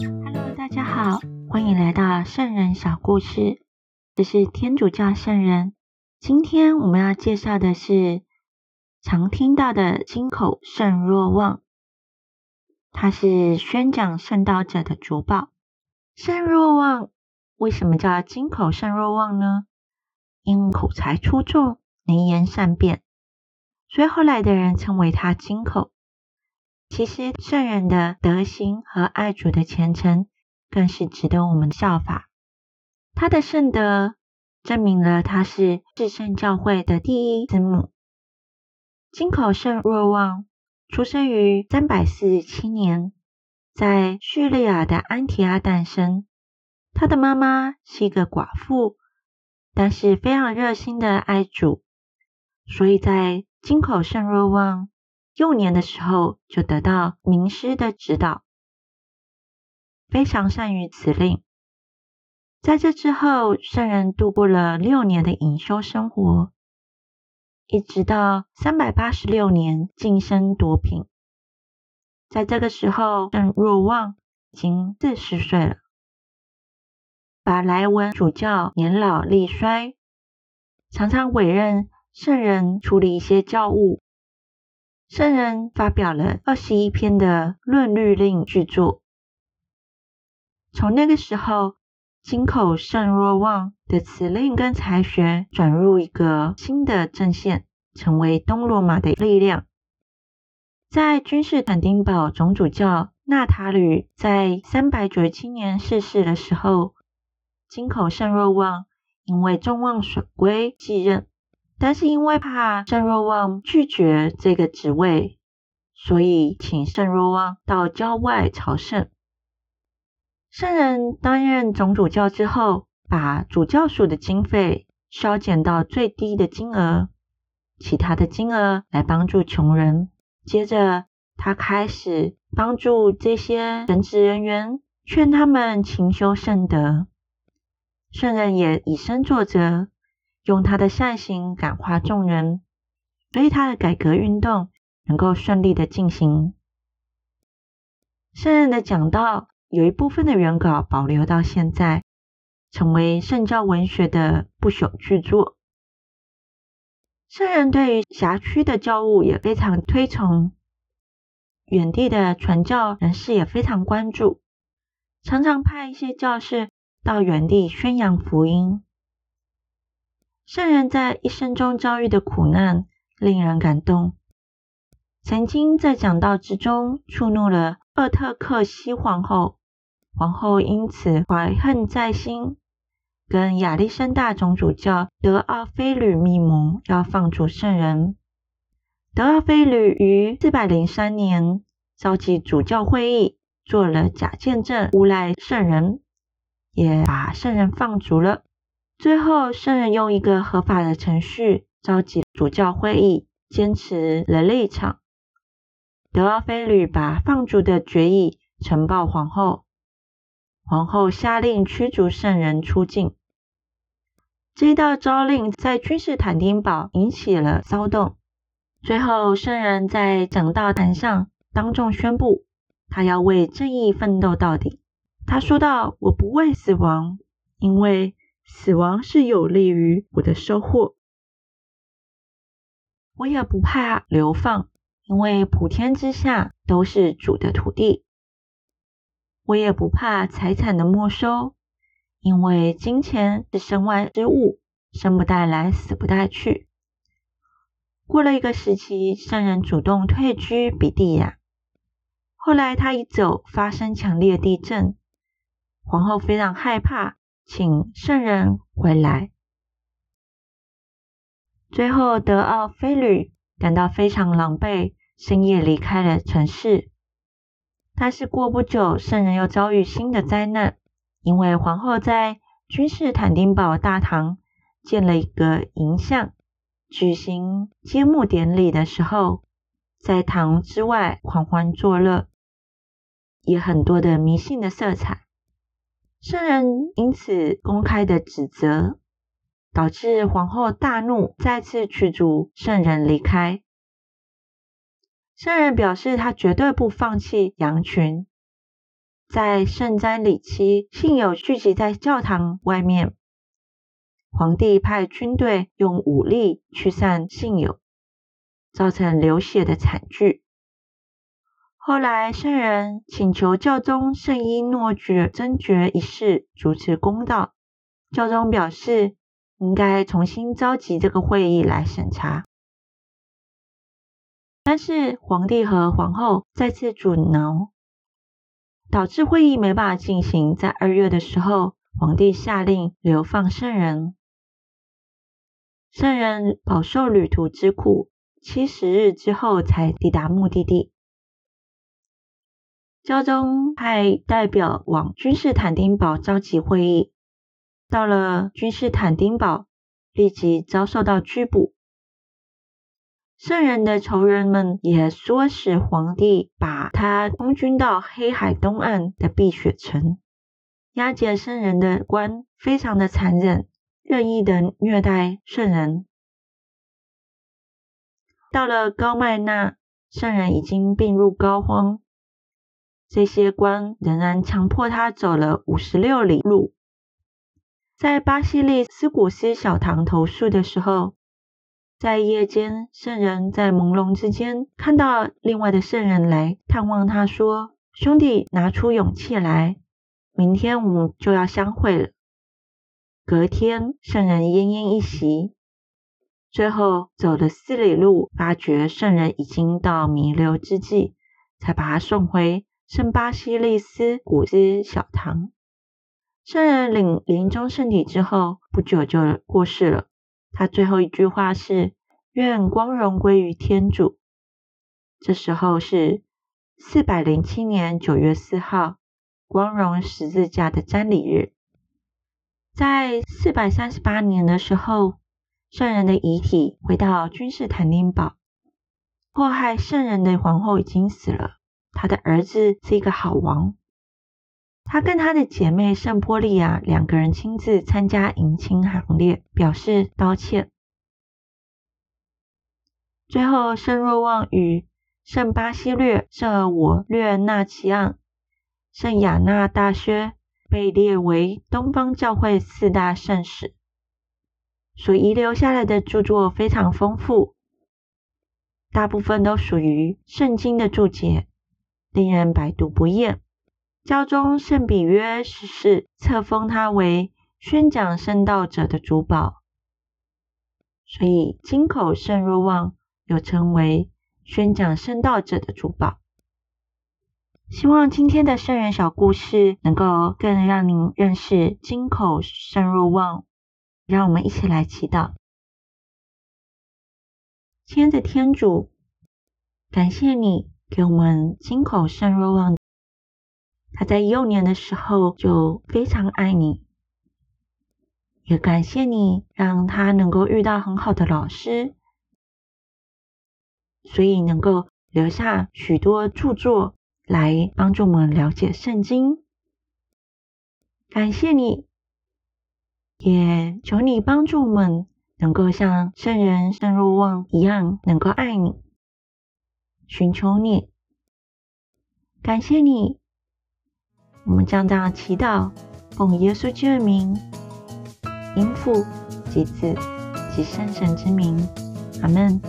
Hello，大家好，欢迎来到圣人小故事。这是天主教圣人。今天我们要介绍的是常听到的金口圣若望，他是宣讲圣道者的主保。圣若望为什么叫金口圣若望呢？因口才出众，能言善辩，所以后来的人称为他金口。其实圣人的德行和爱主的虔诚，更是值得我们效法。他的圣德证明了他是至圣教会的第一子母。金口圣若望出生于三百四十七年，在叙利亚的安提阿诞生。他的妈妈是一个寡妇，但是非常热心的爱主，所以在金口圣若望。幼年的时候就得到名师的指导，非常善于辞令。在这之后，圣人度过了六年的隐修生活，一直到三百八十六年晋升夺品。在这个时候，圣若望已经四十岁了。把莱文主教年老力衰，常常委任圣人处理一些教务。圣人发表了二十一篇的论律令巨著。从那个时候，金口圣若望的辞令跟才学转入一个新的阵线，成为东罗马的力量。在君士坦丁堡总主教纳塔吕在三百九十七年逝世的时候，金口圣若望因为众望所归继任。但是因为怕圣若望拒绝这个职位，所以请圣若望到郊外朝圣。圣人担任总主教之后，把主教署的经费削减到最低的金额，其他的金额来帮助穷人。接着，他开始帮助这些神职人员，劝他们勤修圣德。圣人也以身作则。用他的善行感化众人，所以他的改革运动能够顺利的进行。圣人的讲道有一部分的原稿保留到现在，成为圣教文学的不朽巨作。圣人对于辖区的教务也非常推崇，远地的传教人士也非常关注，常常派一些教士到远地宣扬福音。圣人在一生中遭遇的苦难令人感动。曾经在讲道之中触怒了厄特克西皇后，皇后因此怀恨在心，跟亚历山大总主教德奥菲吕密谋要放逐圣人。德奥菲吕于四百零三年召集主教会议，做了假见证诬赖圣人，也把圣人放逐了。最后，圣人用一个合法的程序召集主教会议，坚持了立场。德奥菲吕把放逐的决议呈报皇后，皇后下令驱逐圣人出境。这一道诏令在君士坦丁堡引起了骚动。最后，圣人在讲道坛上当众宣布，他要为正义奋斗到底。他说道：“我不畏死亡，因为。”死亡是有利于我的收获，我也不怕流放，因为普天之下都是主的土地；我也不怕财产的没收，因为金钱是身外之物，生不带来，死不带去。过了一个时期，圣人主动退居比地亚，后来他一走，发生强烈地震，皇后非常害怕。请圣人回来。最后，德奥菲吕感到非常狼狈，深夜离开了城市。但是过不久，圣人又遭遇新的灾难，因为皇后在君士坦丁堡大堂建了一个银像，举行揭幕典礼的时候，在堂之外狂欢作乐，也很多的迷信的色彩。圣人因此公开的指责，导致皇后大怒，再次驱逐圣人离开。圣人表示他绝对不放弃羊群。在圣瞻礼期，信友聚集在教堂外面，皇帝派军队用武力驱散信友，造成流血的惨剧。后来，圣人请求教宗圣伊诺爵真爵一事主持公道。教宗表示，应该重新召集这个会议来审查。但是，皇帝和皇后再次阻挠，导致会议没办法进行。在二月的时候，皇帝下令流放圣人。圣人饱受旅途之苦，七十日之后才抵达目的地。教宗派代表往君士坦丁堡召集会议，到了君士坦丁堡，立即遭受到拘捕。圣人的仇人们也唆使皇帝把他空军到黑海东岸的碧血城。押解圣人的官非常的残忍，任意的虐待圣人。到了高麦那，圣人已经病入膏肓。这些官仍然强迫他走了五十六里路。在巴西利斯古斯小堂投宿的时候，在夜间，圣人在朦胧之间看到另外的圣人来探望他，说：“兄弟，拿出勇气来，明天我们就要相会了。”隔天，圣人奄奄一息，最后走了四里路，发觉圣人已经到弥留之际，才把他送回。圣巴西利斯古斯小堂，圣人领临终圣体之后不久就过世了。他最后一句话是：“愿光荣归于天主。”这时候是四百零七年九月四号，光荣十字架的瞻礼日。在四百三十八年的时候，圣人的遗体回到君士坦丁堡。迫害圣人的皇后已经死了。他的儿子是一个好王，他跟他的姐妹圣波利亚两个人亲自参加迎亲行列，表示道歉。最后，圣若望与圣巴西略、圣尔我略纳齐昂、圣雅纳大薛被列为东方教会四大圣使，所遗留下来的著作非常丰富，大部分都属于圣经的注解。令人百读不厌。教宗圣比约十世册封他为宣讲圣道者的主保，所以金口圣若望又称为宣讲圣道者的主保。希望今天的圣人小故事能够更让您认识金口圣若望。让我们一起来祈祷，亲爱的天主，感谢你。给我们金口圣若望，他在幼年的时候就非常爱你，也感谢你让他能够遇到很好的老师，所以能够留下许多著作来帮助我们了解圣经。感谢你，也求你帮助我们能够像圣人圣若望一样，能够爱你。寻求你，感谢你，我们将这样祈祷，奉耶稣之名，应父及子及圣神之名，阿门。